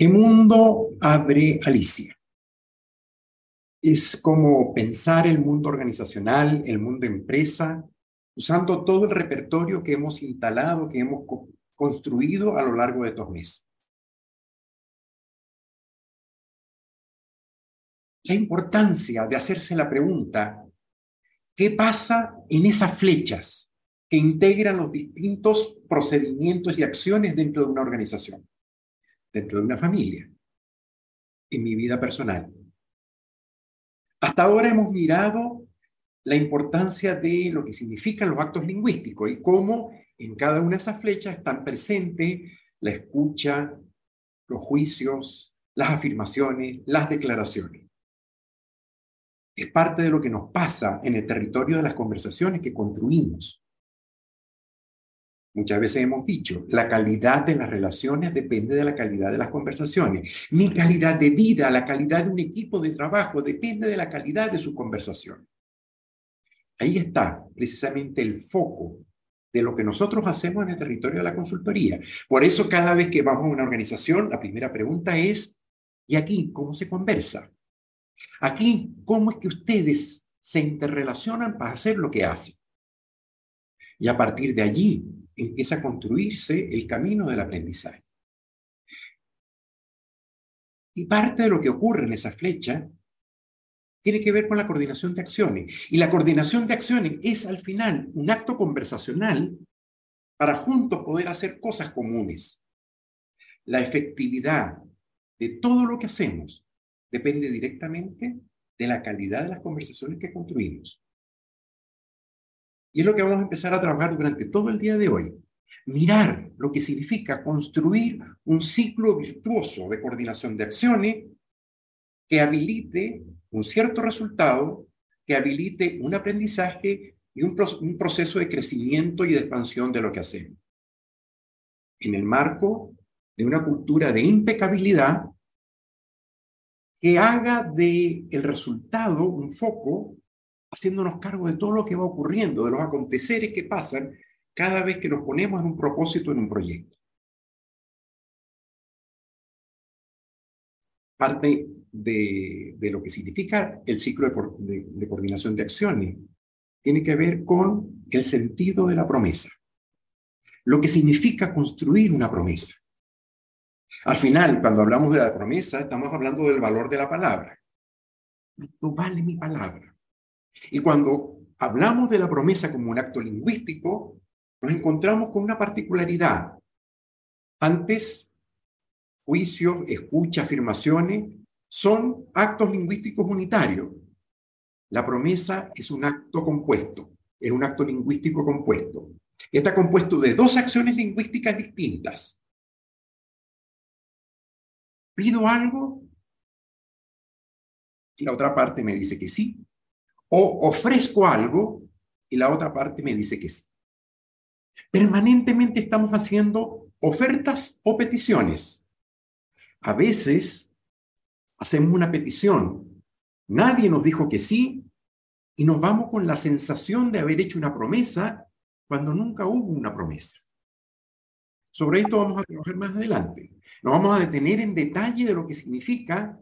¿Qué mundo abre Alicia? Es como pensar el mundo organizacional, el mundo empresa, usando todo el repertorio que hemos instalado, que hemos construido a lo largo de estos meses. La importancia de hacerse la pregunta, ¿qué pasa en esas flechas que integran los distintos procedimientos y acciones dentro de una organización? Dentro de una familia, en mi vida personal. Hasta ahora hemos mirado la importancia de lo que significan los actos lingüísticos y cómo en cada una de esas flechas están presentes la escucha, los juicios, las afirmaciones, las declaraciones. Es parte de lo que nos pasa en el territorio de las conversaciones que construimos. Muchas veces hemos dicho, la calidad de las relaciones depende de la calidad de las conversaciones. Mi calidad de vida, la calidad de un equipo de trabajo depende de la calidad de su conversación. Ahí está precisamente el foco de lo que nosotros hacemos en el territorio de la consultoría. Por eso cada vez que vamos a una organización, la primera pregunta es, ¿y aquí cómo se conversa? Aquí, ¿cómo es que ustedes se interrelacionan para hacer lo que hacen? Y a partir de allí, empieza a construirse el camino del aprendizaje. Y parte de lo que ocurre en esa flecha tiene que ver con la coordinación de acciones. Y la coordinación de acciones es al final un acto conversacional para juntos poder hacer cosas comunes. La efectividad de todo lo que hacemos depende directamente de la calidad de las conversaciones que construimos. Y es lo que vamos a empezar a trabajar durante todo el día de hoy. Mirar lo que significa construir un ciclo virtuoso de coordinación de acciones que habilite un cierto resultado, que habilite un aprendizaje y un, proceso de crecimiento y de expansión de lo que hacemos. En el marco de una cultura de impecabilidad que haga de el resultado un foco haciéndonos cargo de todo lo que va ocurriendo, de los aconteceres que pasan cada vez que nos ponemos en un propósito, en un proyecto. Parte de, lo que significa el ciclo de, de coordinación de acciones tiene que ver con el sentido de la promesa, lo que significa construir una promesa. Al final, cuando hablamos de la promesa, estamos hablando del valor de la palabra. No vale mi palabra. Y cuando hablamos de la promesa como un acto lingüístico, nos encontramos con una particularidad. Antes, juicios, escucha, afirmaciones son actos lingüísticos unitarios. La promesa es un acto compuesto, es un acto lingüístico compuesto. Está compuesto de dos acciones lingüísticas distintas. Pido algo y la otra parte me dice que sí o ofrezco algo y la otra parte me dice que sí. Permanentemente estamos haciendo ofertas o peticiones. A veces hacemos una petición, nadie nos dijo que sí y nos vamos con la sensación de haber hecho una promesa cuando nunca hubo una promesa. Sobre esto vamos a trabajar más adelante. Nos vamos a detener en detalle de lo que significa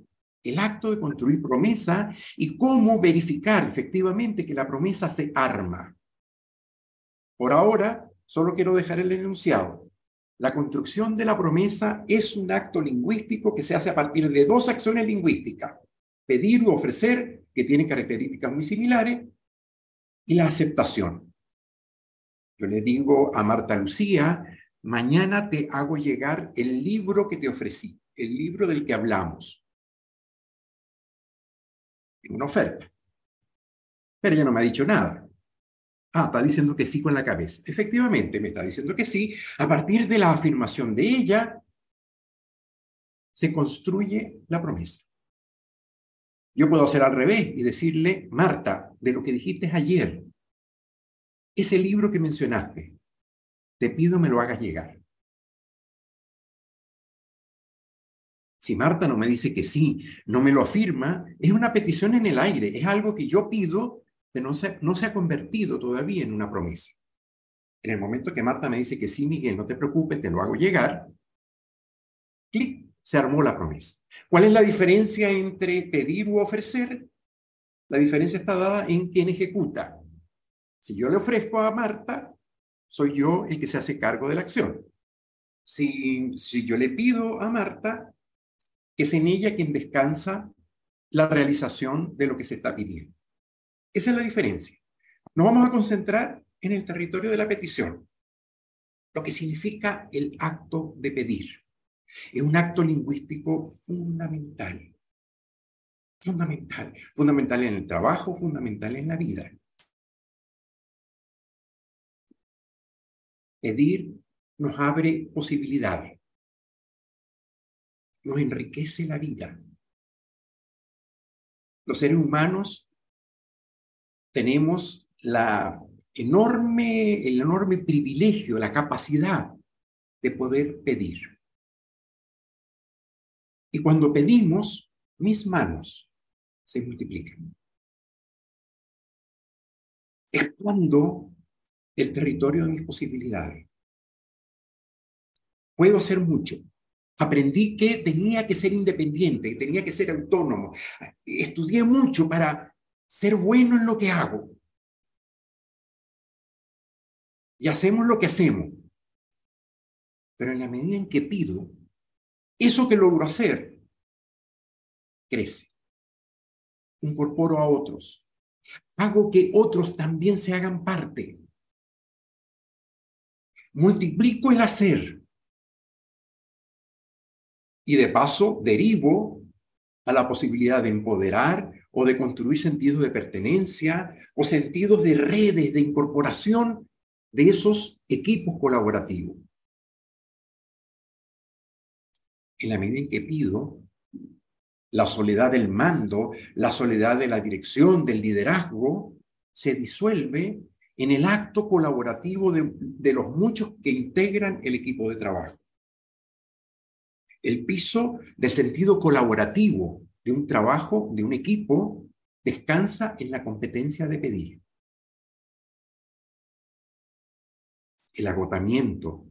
el acto de construir promesa y cómo verificar efectivamente que la promesa se arma. Por ahora, solo quiero dejar el enunciado. La construcción de la promesa es un acto lingüístico que se hace a partir de dos acciones lingüísticas, pedir u ofrecer, que tienen características muy similares, y la aceptación. Yo le digo a Marta Lucía, mañana te hago llegar el libro que te ofrecí, el libro del que hablamos una oferta. Pero ella no me ha dicho nada. Ah, está diciendo que sí con la cabeza. Efectivamente, me está diciendo que sí. A partir de la afirmación de ella, se construye la promesa. Yo puedo hacer al revés y decirle, Marta, de lo que dijiste ayer, ese libro que mencionaste, te pido me lo hagas llegar. Si Marta no me dice que sí, no me lo afirma, es una petición en el aire, es algo que yo pido, pero no se, no se ha convertido todavía en una promesa. En el momento que Marta me dice que sí, Miguel, no te preocupes, te lo hago llegar, clic, se armó la promesa. ¿Cuál es la diferencia entre pedir u ofrecer? La diferencia está dada en quien ejecuta. Si yo le ofrezco a Marta, soy yo el que se hace cargo de la acción. Si, si yo le pido a Marta, es en ella quien descansa la realización de lo que se está pidiendo. Esa es la diferencia. Nos vamos a concentrar en el territorio de la petición, lo que significa el acto de pedir. Es un acto lingüístico fundamental, fundamental, fundamental en el trabajo, fundamental en la vida. Pedir nos abre posibilidades, nos enriquece la vida. Los seres humanos tenemos la enorme, el enorme privilegio, la capacidad de poder pedir. Y cuando pedimos, mis manos se multiplican. Expando el territorio de mis posibilidades. Puedo hacer mucho. Aprendí que tenía que ser independiente, que tenía que ser autónomo. Estudié mucho para ser bueno en lo que hago. Y hacemos lo que hacemos. Pero en la medida en que pido, eso que logro hacer crece. Incorporo a otros. Hago que otros también se hagan parte. Multiplico el hacer. Y de paso derivo a la posibilidad de empoderar o de construir sentidos de pertenencia o sentidos de redes de incorporación de esos equipos colaborativos. En la medida en que pido, la soledad del mando, la soledad de la dirección, del liderazgo, se disuelve en el acto colaborativo de, de, los muchos que integran el equipo de trabajo. El piso del sentido colaborativo de un trabajo, de un equipo, descansa en la competencia de pedir. El agotamiento,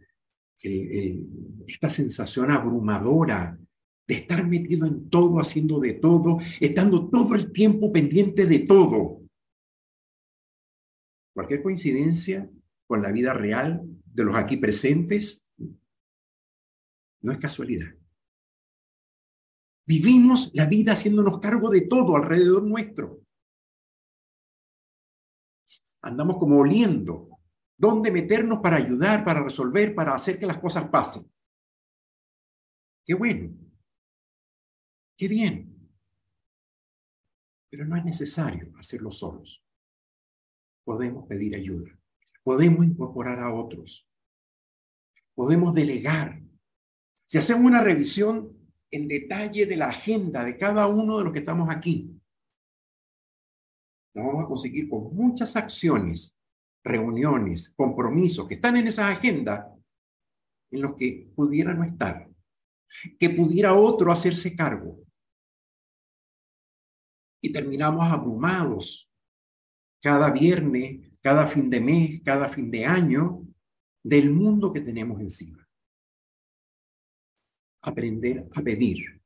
esta sensación abrumadora de estar metido en todo, haciendo de todo, estando todo el tiempo pendiente de todo. Cualquier coincidencia con la vida real de los aquí presentes no es casualidad. Vivimos la vida haciéndonos cargo de todo alrededor nuestro. Andamos como oliendo dónde meternos para ayudar, para resolver, para hacer que las cosas pasen. Qué bueno. Qué bien. Pero no es necesario hacerlo solos. Podemos pedir ayuda. Podemos incorporar a otros. Podemos delegar. Si hacemos una revisión en detalle de la agenda de cada uno de los que estamos aquí, vamos a conseguir con muchas acciones, reuniones, compromisos que están en esa agenda en los que pudiera no estar, que pudiera otro hacerse cargo. Y terminamos abrumados cada viernes, cada fin de mes, cada fin de año del mundo que tenemos encima aprender a pedir.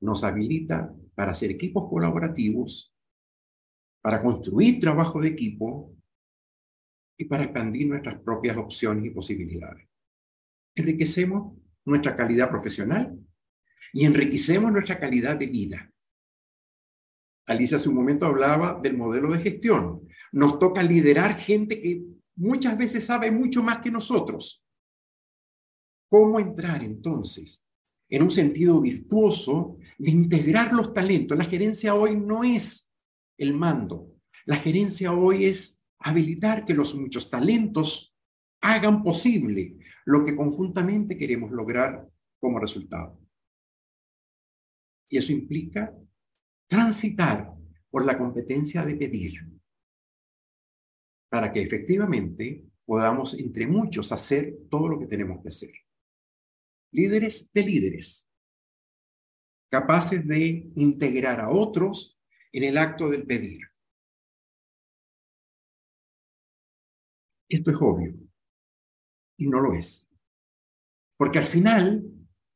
Nos habilita para hacer equipos colaborativos, para construir trabajo de equipo y para expandir nuestras propias opciones y posibilidades. Enriquecemos nuestra calidad profesional y enriquecemos nuestra calidad de vida. Alicia hace un momento hablaba del modelo de gestión. Nos toca liderar gente que muchas veces sabe mucho más que nosotros. ¿Cómo entrar entonces en un sentido virtuoso de integrar los talentos? La gerencia hoy no es el mando. La gerencia hoy es habilitar que los muchos talentos hagan posible lo que conjuntamente queremos lograr como resultado. Y eso implica transitar por la competencia de pedir para que efectivamente podamos entre muchos hacer todo lo que tenemos que hacer líderes de líderes, capaces de integrar a otros en el acto del pedir. Esto es obvio y no lo es. Porque al final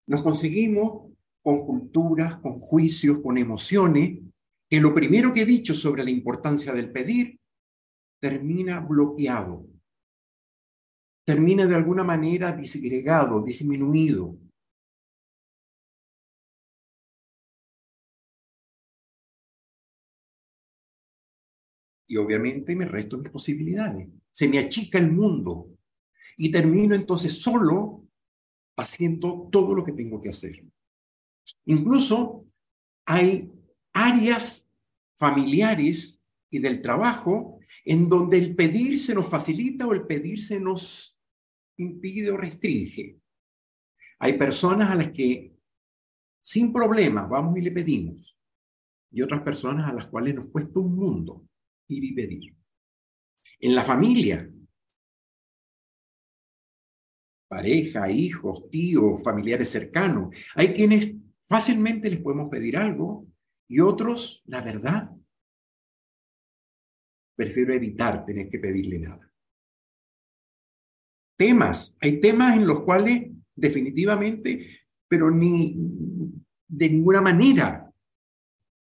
nos conseguimos con culturas, con juicios, con emociones, que lo primero que he dicho sobre la importancia del pedir termina bloqueado, termina de alguna manera disgregado, disminuido. Y obviamente me resto mis posibilidades. Se me achica el mundo y termino entonces solo haciendo todo lo que tengo que hacer. Incluso hay áreas familiares y del trabajo en donde el pedir se nos facilita o el pedir se nos impide o restringe. Hay personas a las que sin problema vamos y le pedimos y otras personas a las cuales nos cuesta un mundo ir y pedir. En la familia, pareja, hijos, tíos, familiares cercanos, hay quienes fácilmente les podemos pedir algo y otros, la verdad, prefiero evitar tener que pedirle nada. Temas, hay temas en los cuales definitivamente, pero ni de ninguna manera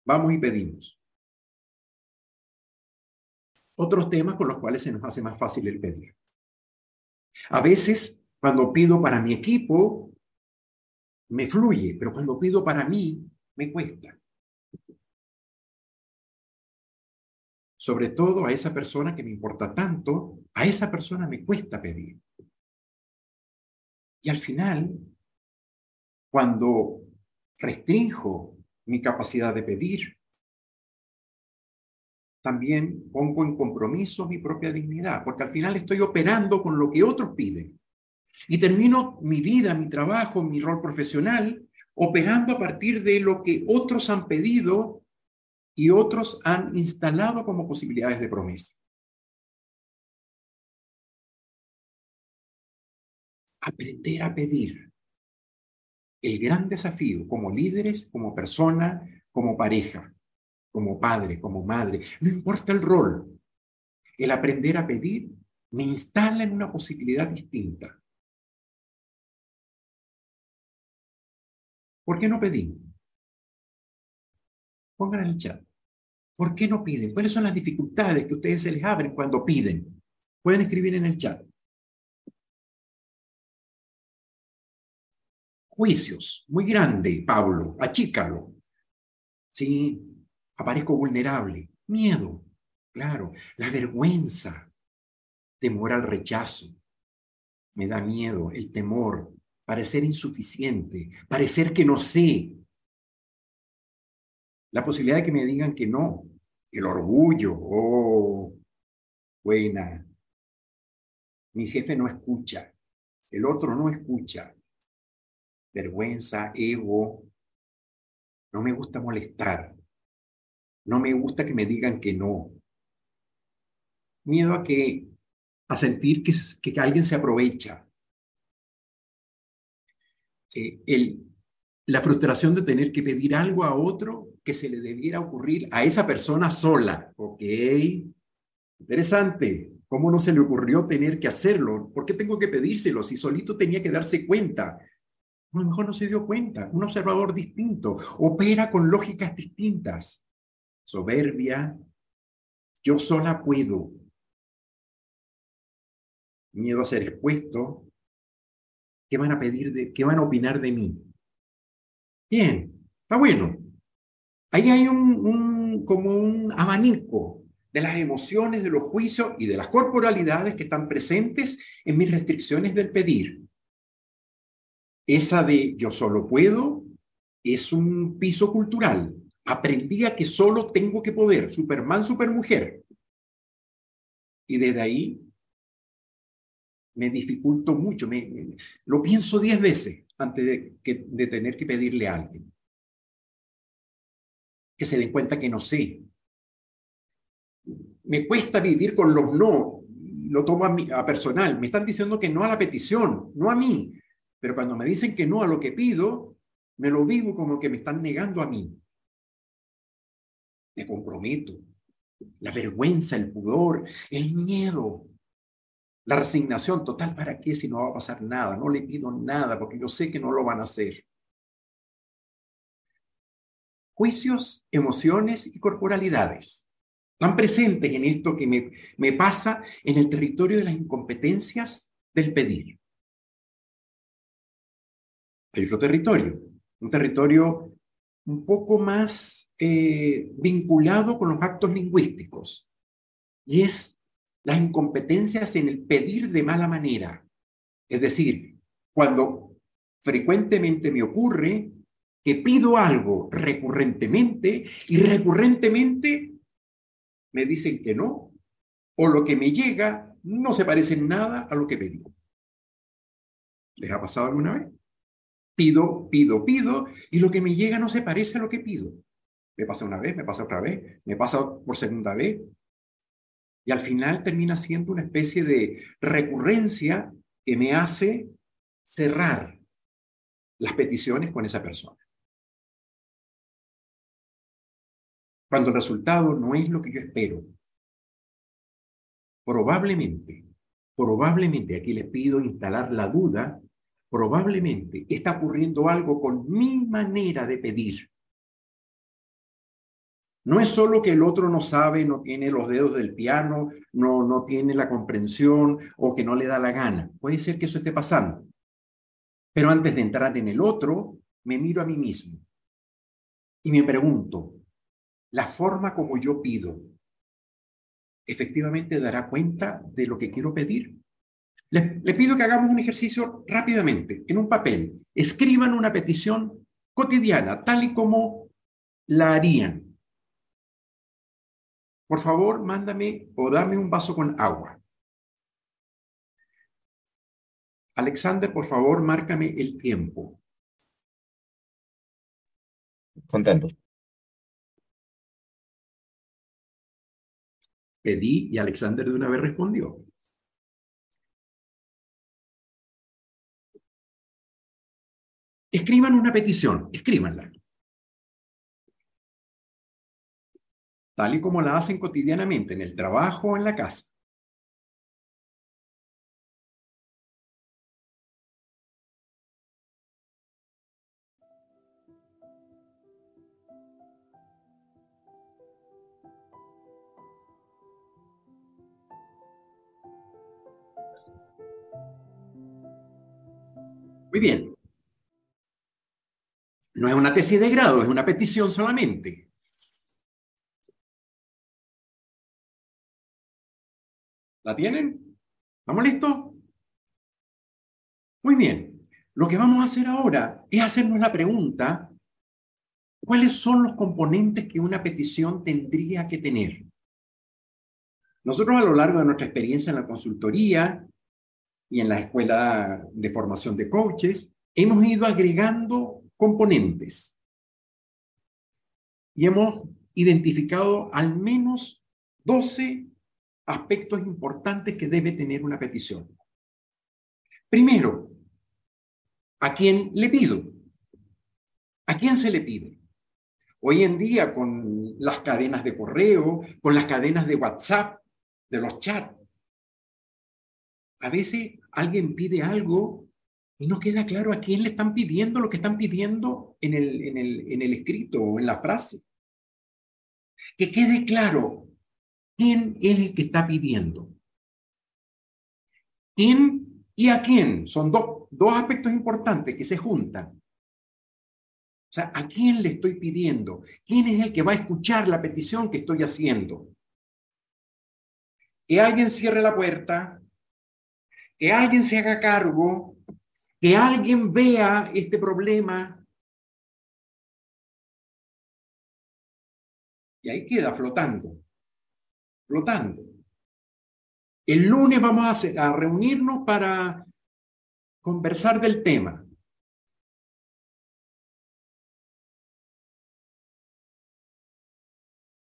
vamos y pedimos. Otros temas con los cuales se nos hace más fácil el pedir. A veces, cuando pido para mi equipo, me fluye, pero cuando pido para mí, me cuesta. sobre todo a esa persona que me importa tanto, a esa persona me cuesta pedir. Y al final, cuando restrinjo mi capacidad de pedir, también pongo en compromiso mi propia dignidad, porque al final estoy operando con lo que otros piden. Y termino mi vida, mi trabajo, mi rol profesional, operando a partir de lo que otros han pedido y otros han instalado como posibilidades de promesa. Aprender a pedir. El gran desafío como líderes, como persona, como pareja, como padre, como madre, no importa el rol. El aprender a pedir me instala en una posibilidad distinta. ¿Por qué no pedimos? Pongan en el chat. ¿Por qué no piden? ¿Cuáles son las dificultades que ustedes se les abren cuando piden? Pueden escribir en el chat. Juicios. Muy grande, Pablo. Achícalo. Sí, aparezco vulnerable. Miedo. Claro. La vergüenza. Temor al rechazo. Me da miedo, el temor, parecer insuficiente, parecer que no sé, la posibilidad de que me digan que no, el orgullo, oh, buena, mi jefe no escucha, el otro no escucha, vergüenza, ego, no me gusta molestar, no me gusta que me digan que no, miedo a que a sentir que, que alguien se aprovecha. Eh, el, la frustración de tener que pedir algo a otro que se le debiera ocurrir a esa persona sola. Ok, interesante. ¿Cómo no se le ocurrió tener que hacerlo? ¿Por qué tengo que pedírselo si solito tenía que darse cuenta? A lo mejor no se dio cuenta. Un observador distinto opera con lógicas distintas. Soberbia. Yo sola puedo. Miedo a ser expuesto. ¿Qué van a pedir de, qué van a opinar de mí? Bien, está bueno. Ahí hay un, como un abanico de las emociones, de los juicios y de las corporalidades que están presentes en mis restricciones del pedir. Esa de yo solo puedo es un piso cultural. Aprendí a que solo tengo que poder, Superman, Supermujer. Y desde ahí me dificulto mucho, me, lo pienso diez veces antes de, de tener que pedirle a alguien que se den cuenta que no sé. Me cuesta vivir con los no, lo tomo a, a personal. Me están diciendo que no a la petición, no a mí. Pero cuando me dicen que no a lo que pido, me lo vivo como que me están negando a mí. Me comprometo. La vergüenza, el pudor, el miedo. La resignación total, ¿para qué si no va a pasar nada? No le pido nada porque yo sé que no lo van a hacer. Juicios, emociones y corporalidades. Están presentes en esto que me, me pasa en el territorio de las incompetencias del pedir. Hay otro territorio, un territorio un poco más eh, vinculado con los actos lingüísticos, y es las incompetencias en el pedir de mala manera. Es decir, cuando frecuentemente me ocurre que pido algo recurrentemente y recurrentemente me dicen que no, o lo que me llega no se parece en nada a lo que pedí. ¿Les ha pasado alguna vez? Pido, pido, pido, y lo que me llega no se parece a lo que pido. Me pasa una vez, me pasa otra vez, me pasa por segunda vez, y al final termina siendo una especie de recurrencia que me hace cerrar las peticiones con esa persona. Cuando el resultado no es lo que yo espero, probablemente, probablemente, aquí le pido instalar la duda, probablemente está ocurriendo algo con mi manera de pedir no es solo que el otro no sabe, no tiene los dedos del piano, no, no tiene la comprensión o que no le da la gana. Puede ser que eso esté pasando. Pero antes de entrar en el otro, me miro a mí mismo y me pregunto, ¿la forma como yo pido efectivamente dará cuenta de lo que quiero pedir? Le, le pido que hagamos un ejercicio rápidamente, en un papel. Escriban una petición cotidiana, tal y como la harían por favor, mándame o dame un vaso con agua. Alexander, por favor, márcame el tiempo. Contento. Pedí y Alexander de una vez respondió. Escriban una petición, escríbanla. tal y como la hacen cotidianamente en el trabajo o en la casa. Muy bien. No es una tesis de grado, es una petición solamente. ¿La tienen? ¿Estamos listos? Muy bien. Lo que vamos a hacer ahora es hacernos la pregunta, ¿cuáles son los componentes que una petición tendría que tener? Nosotros a lo largo de nuestra experiencia en la consultoría y en la escuela de formación de coaches, hemos ido agregando componentes y hemos identificado al menos 12 aspectos importantes que debe tener una petición. Primero, ¿a quién le pido? ¿A quién se le pide? Hoy en día con las cadenas de correo, con las cadenas de WhatsApp, de los chats, a veces alguien pide algo y no queda claro a quién le están pidiendo lo que están pidiendo en el, en el, en el escrito o en la frase. Que quede claro ¿Quién es el que está pidiendo? ¿Quién y a quién? Son dos, dos aspectos importantes que se juntan. O sea, ¿a quién le estoy pidiendo? ¿Quién es el que va a escuchar la petición que estoy haciendo? Que alguien cierre la puerta, que alguien se haga cargo, que alguien vea este problema. Y ahí queda flotando flotando. El lunes vamos a, reunirnos para conversar del tema.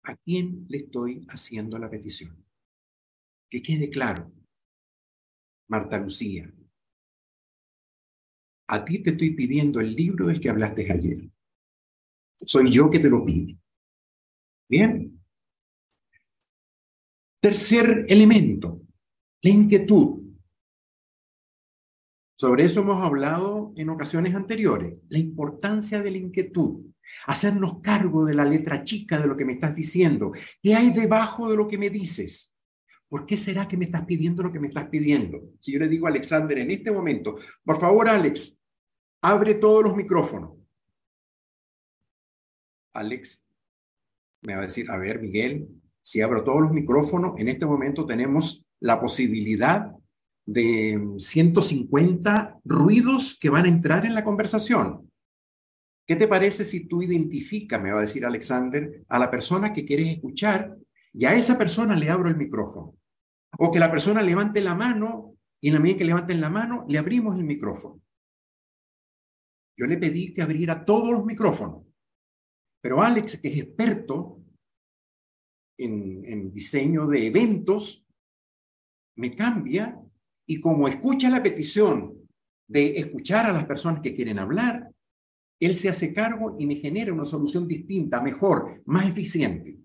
¿A quién le estoy haciendo la petición? Que quede claro. Marta Lucía, a ti te estoy pidiendo el libro del que hablaste ayer. Soy yo que te lo pido. Bien. Tercer elemento, la inquietud. Sobre eso hemos hablado en ocasiones anteriores, la importancia de la inquietud, hacernos cargo de la letra chica de lo que me estás diciendo. ¿Qué hay debajo de lo que me dices? ¿Por qué será que me estás pidiendo lo que me estás pidiendo? Si yo le digo a Alexander en este momento, por favor, Alex, abre todos los micrófonos. Alex me va a decir, a ver, Miguel, si abro todos los micrófonos, en este momento tenemos la posibilidad de 150 ruidos que van a entrar en la conversación. ¿Qué te parece si tú identificas, me va a decir Alexander, a la persona que quieres escuchar y a esa persona le abro el micrófono? O que la persona levante la mano y en la medida que levanten la mano, le abrimos el micrófono. Yo le pedí que abriera todos los micrófonos, pero Alex, que es experto en, diseño de eventos, me cambia y como escucha la petición de escuchar a las personas que quieren hablar, él se hace cargo y me genera una solución distinta, mejor, más eficiente.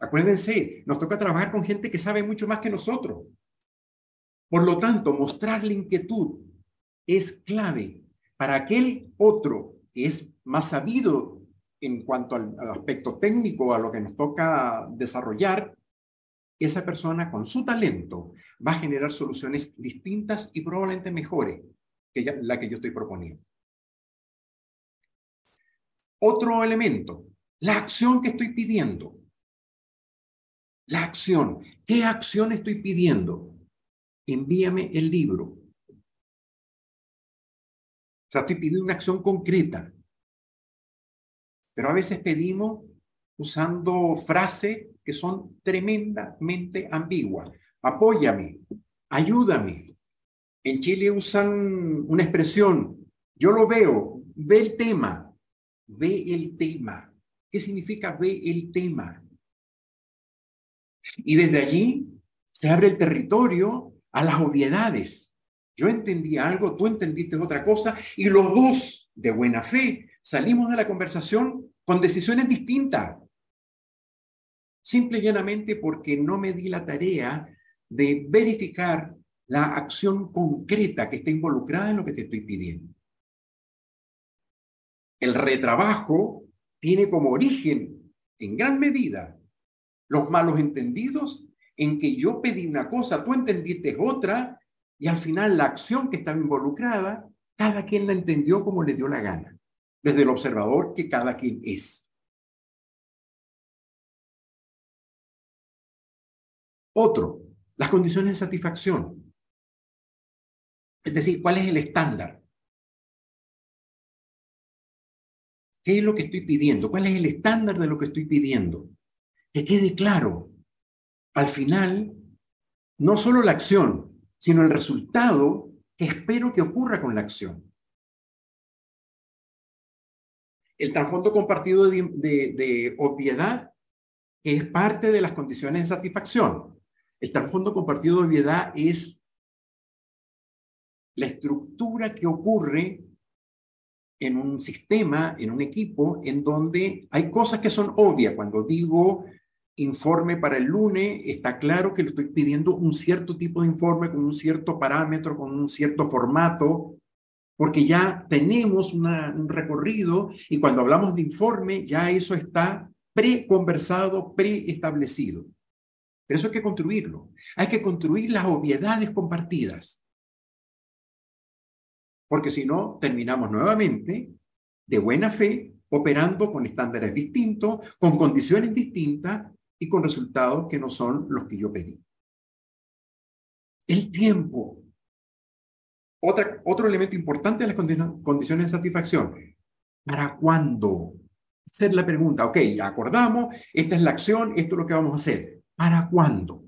Acuérdense, nos toca trabajar con gente que sabe mucho más que nosotros. Por lo tanto, mostrar la inquietud es clave para aquel otro que es más sabido en cuanto al, aspecto técnico, a lo que nos toca desarrollar, esa persona con su talento va a generar soluciones distintas y probablemente mejores que la que yo estoy proponiendo. Otro elemento, la acción que estoy pidiendo. La acción. ¿Qué acción estoy pidiendo? Envíame el libro. Sea, estoy pidiendo una acción concreta. Pero a veces pedimos usando frases que son tremendamente ambiguas. Apóyame, ayúdame. En Chile usan una expresión, yo lo veo, ve el tema, ve el tema. ¿Qué significa ve el tema? Y desde allí se abre el territorio a las obviedades. Yo entendí algo, tú entendiste otra cosa, y los dos, de buena fe, salimos de la conversación con decisiones distintas. Simple y llanamente porque no me di la tarea de verificar la acción concreta que está involucrada en lo que te estoy pidiendo. El retrabajo tiene como origen, en gran medida, los malos entendidos en que yo pedí una cosa, tú entendiste otra, y al final la acción que estaba involucrada, cada quien la entendió como le dio la gana, desde el observador que cada quien es. Otro, las condiciones de satisfacción. Es decir, ¿cuál es el estándar? ¿Qué es lo que estoy pidiendo? ¿Cuál es el estándar de lo que estoy pidiendo? Que quede claro. Al final, no solo la acción, sino el resultado que espero que ocurra con la acción. El trasfondo compartido de, obviedad, es parte de las condiciones de satisfacción. El trasfondo compartido de obviedad es la estructura que ocurre en un sistema, en un equipo, en donde hay cosas que son obvias. Cuando digo informe para el lunes, está claro que le estoy pidiendo un cierto tipo de informe con un cierto parámetro, con un cierto formato, porque ya tenemos un recorrido y cuando hablamos de informe, ya eso está pre-conversado, pre-establecido. Pero eso hay que construirlo. Hay que construir las obviedades compartidas. Porque si no, terminamos nuevamente de buena fe operando con estándares distintos, con condiciones distintas y con resultados que no son los que yo pedí. El tiempo. Otro elemento importante de las condiciones de satisfacción. ¿Para cuándo? Hacer la pregunta, ok, ya acordamos, esta es la acción, esto es lo que vamos a hacer. ¿Para cuándo?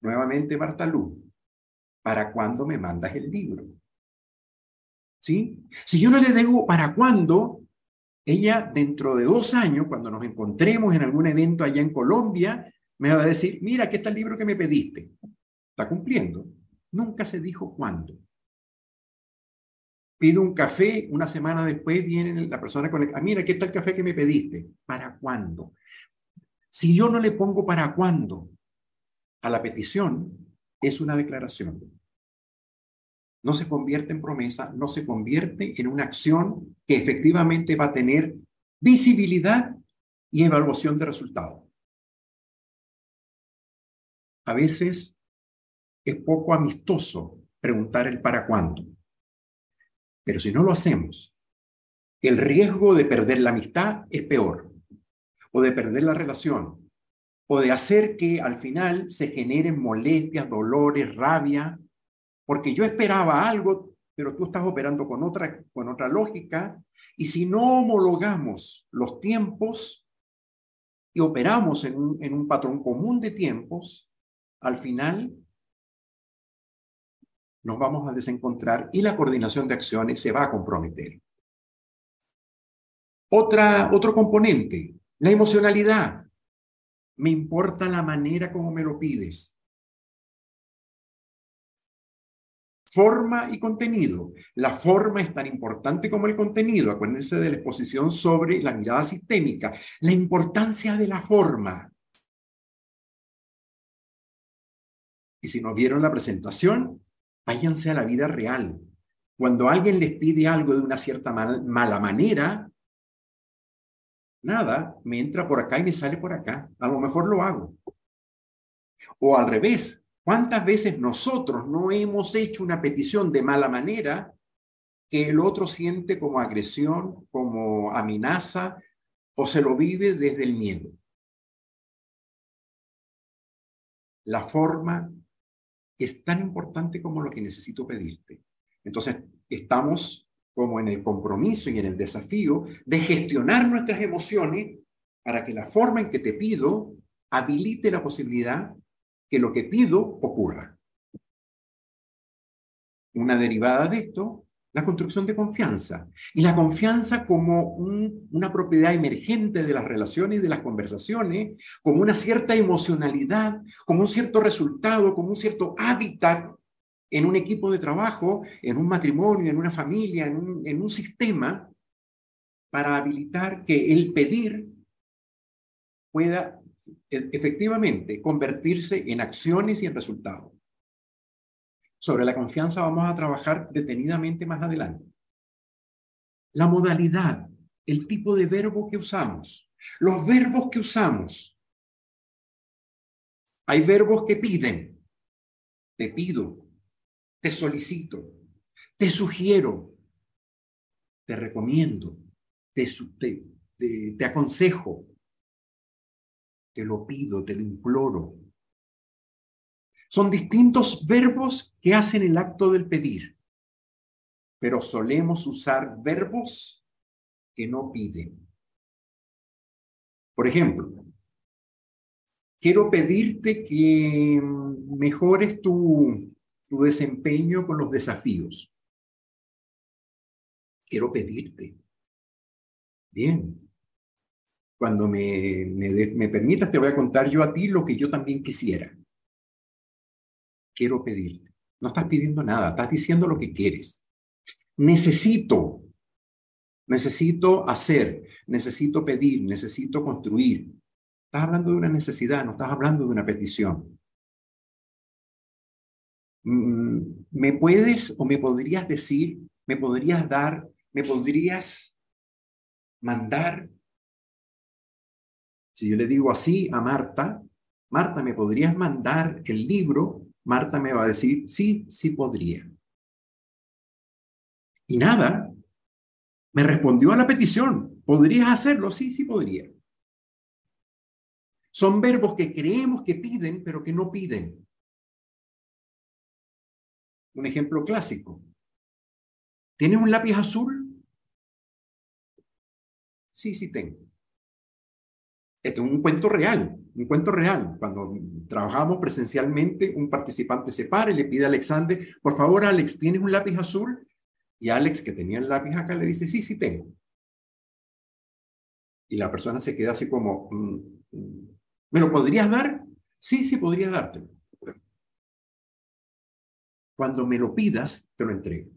Nuevamente Bartalú, ¿para cuándo me mandas el libro? ¿Sí? Si yo no le digo para cuándo, ella dentro de dos años, cuando nos encontremos en algún evento allá en Colombia, me va a decir, mira, aquí está el libro que me pediste. Está cumpliendo. Nunca se dijo cuándo. Pido un café, una semana después viene la persona con el... Ah, mira, aquí está el café que me pediste. ¿Para cuándo? Si yo no le pongo para cuándo a la petición, es una declaración. No se convierte en promesa, no se convierte en una acción que efectivamente va a tener visibilidad y evaluación de resultados. A veces es poco amistoso preguntar el para cuándo. Pero si no lo hacemos, el riesgo de perder la amistad es peor, o de perder la relación, o de hacer que al final se generen molestias, dolores, rabia, porque yo esperaba algo, pero tú estás operando con otra, con otra lógica, y si no homologamos los tiempos y operamos en un, en un patrón común de tiempos, al final nos vamos a desencontrar y la coordinación de acciones se va a comprometer. Otra, otro componente, la emocionalidad. Me importa la manera como me lo pides. Forma y contenido. La forma es tan importante como el contenido. Acuérdense de la exposición sobre la mirada sistémica. La importancia de la forma. Y si no vieron la presentación, váyanse a la vida real. Cuando alguien les pide algo de una cierta mala manera, nada, me entra por acá y me sale por acá. A lo mejor lo hago. O al revés, ¿cuántas veces nosotros no hemos hecho una petición de mala manera que el otro siente como agresión, como amenaza o se lo vive desde el miedo? La forma es tan importante como lo que necesito pedirte. Entonces, estamos como en el compromiso y en el desafío de gestionar nuestras emociones para que la forma en que te pido habilite la posibilidad que lo que pido ocurra. Una derivada de esto la construcción de confianza. Y la confianza como una propiedad emergente de las relaciones y de las conversaciones, como una cierta emocionalidad, como un cierto resultado, como un cierto hábitat en un equipo de trabajo, en un matrimonio, en una familia, en un, en un sistema, para habilitar que el pedir pueda efectivamente convertirse en acciones y en resultados. Sobre la confianza vamos a trabajar detenidamente más adelante. La modalidad, el tipo de verbo que usamos, los verbos que usamos. Hay verbos que piden, te pido, te solicito, te sugiero, te recomiendo, te, te, te aconsejo, te lo pido, te lo imploro, son distintos verbos que hacen el acto del pedir, pero solemos usar verbos que no piden. Por ejemplo, quiero pedirte que mejores tu, tu desempeño con los desafíos. Quiero pedirte. Bien. Cuando me, me, me permitas, te voy a contar yo a ti lo que yo también quisiera quiero pedirte. No estás pidiendo nada, estás diciendo lo que quieres. Necesito, necesito hacer, necesito pedir, necesito construir. Estás hablando de una necesidad, no estás hablando de una petición. Mm, ¿Me puedes o me podrías decir, me podrías dar, me podrías mandar? Si yo le digo así a Marta, Marta, ¿me podrías mandar el libro Marta me va a decir, sí, sí podría. Y nada, me respondió a la petición, ¿podrías hacerlo? Sí, sí podría. Son verbos que creemos que piden, pero que no piden. Un ejemplo clásico. ¿Tienes un lápiz azul? Sí, sí tengo. Esto es un cuento real, un cuento real. Cuando trabajamos presencialmente, un participante se para y le pide a Alexander, por favor, Alex, ¿tienes un lápiz azul? Y Alex, que tenía el lápiz acá, le dice, sí, sí tengo. Y la persona se queda así como, mm, mm, ¿me lo podrías dar? Sí, sí, podría dártelo. Cuando me lo pidas, te lo entrego.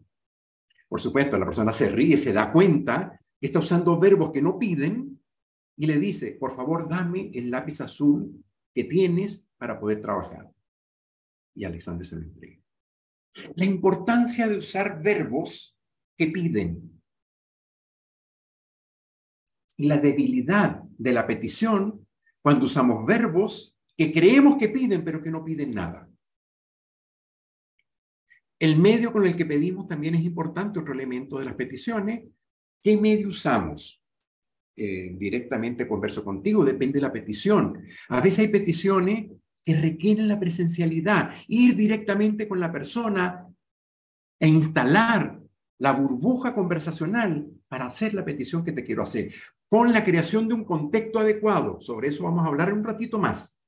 Por supuesto, la persona se ríe, se da cuenta que está usando verbos que no piden y le dice, por favor, dame el lápiz azul que tienes para poder trabajar. y Alexander se lo entrega. La importancia de usar verbos que piden y la debilidad de la petición cuando usamos verbos que creemos que piden pero que no piden nada. El medio con el que pedimos también es importante, otro elemento de las peticiones. ¿Qué medio usamos? Eh, directamente converso contigo, depende de la petición. A veces hay peticiones que requieren la presencialidad, ir directamente con la persona e instalar la burbuja conversacional para hacer la petición que te quiero hacer, con la creación de un contexto adecuado. Sobre eso vamos a hablar un ratito más.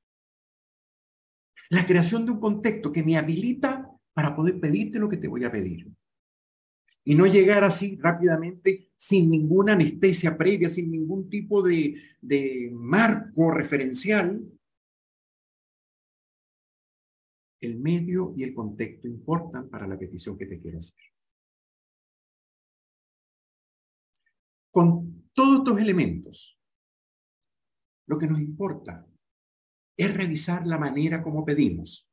La creación de un contexto que me habilita para poder pedirte lo que te voy a pedir. Y no llegar así rápidamente sin ninguna anestesia previa, sin ningún tipo de, de marco referencial el medio y el contexto importan para la petición que te quiero hacer. Con todos estos elementos, lo que nos importa es revisar la manera como pedimos.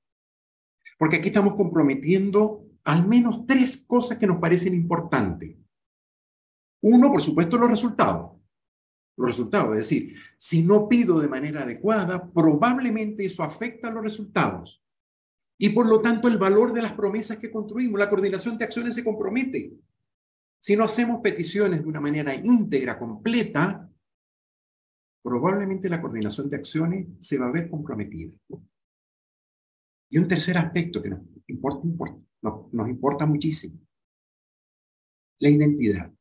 Porque aquí estamos comprometiendo al menos tres cosas que nos parecen importantes. Uno, por supuesto, los resultados. Los resultados, es decir, si no pido de manera adecuada, probablemente eso afecta a los resultados y por lo tanto el valor de las promesas que construimos. La coordinación de acciones se compromete. Si no hacemos peticiones de una manera íntegra, completa, probablemente la coordinación de acciones se va a ver comprometida. Y un tercer aspecto que nos importa, nos importa muchísimo, la identidad,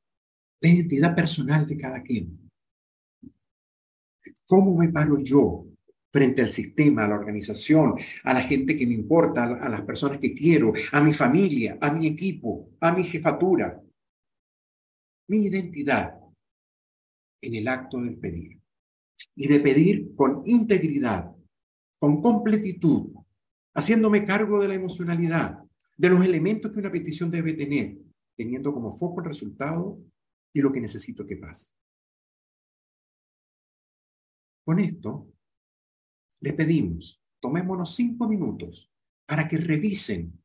la identidad personal de cada quien. ¿Cómo me paro yo frente al sistema, a la organización, a la gente que me importa, a las personas que quiero, a mi familia, a mi equipo, a mi jefatura. Mi identidad en el acto de pedir. Y de pedir con integridad, con completitud, haciéndome cargo de la emocionalidad, de los elementos que una petición debe tener, teniendo como foco el resultado y lo que necesito que pase. Con esto les pedimos, tomémonos cinco minutos para que revisen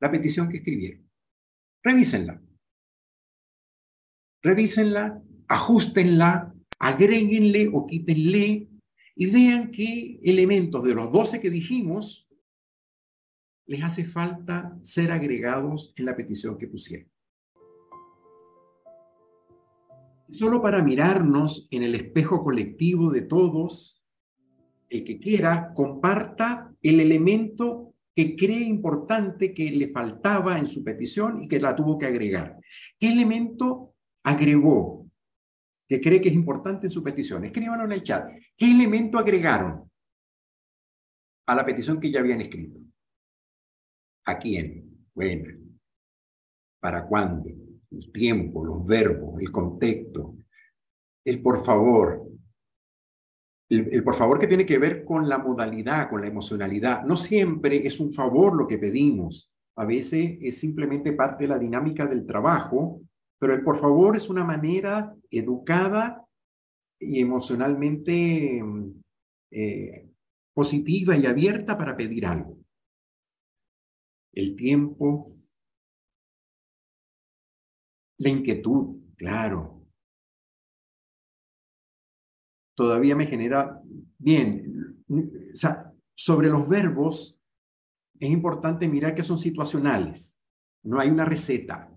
la petición que escribieron. Revísenla. Revísenla, ajustenla, agréguenle o quítenle y vean qué elementos de los 12 que dijimos les hace falta ser agregados en la petición que pusieron. Solo para mirarnos en el espejo colectivo de todos el que quiera, comparta el elemento que cree importante que le faltaba en su petición y que la tuvo que agregar. ¿Qué elemento agregó que cree que es importante en su petición? Escríbanlo en el chat. ¿Qué elemento agregaron a la petición que ya habían escrito? ¿A quién? Bueno. ¿Para cuándo? Los tiempos, los verbos, el contexto, el por favor, el, por favor que tiene que ver con la modalidad, con la emocionalidad. No siempre es un favor lo que pedimos. A veces es simplemente parte de la dinámica del trabajo, pero el por favor es una manera educada y emocionalmente eh, positiva y abierta para pedir algo. El tiempo, la inquietud, claro, todavía me genera bien. sobre los verbos, es importante mirar que son situacionales. No hay una receta.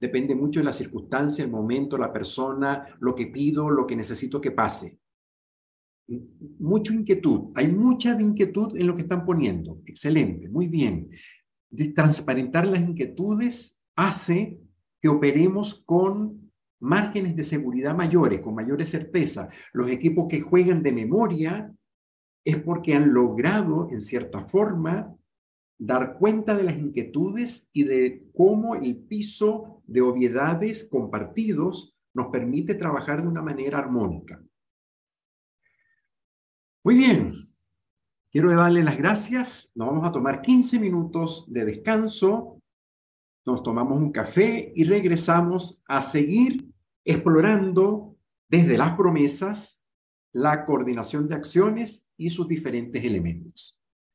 Depende mucho de la circunstancia, el momento, la persona, lo que pido, lo que necesito que pase. Mucha inquietud. Hay mucha inquietud en lo que están poniendo. Excelente, muy bien. Transparentar las inquietudes hace que operemos con márgenes de seguridad mayores, con mayores certeza. Los equipos que juegan de memoria es porque han logrado, en cierta forma, dar cuenta de las inquietudes y de cómo el piso de obviedades compartidos nos permite trabajar de una manera armónica. Muy bien, quiero darle las gracias. Nos vamos a tomar 15 minutos de descanso nos tomamos un café y regresamos a seguir explorando desde las promesas la coordinación de acciones y sus diferentes elementos.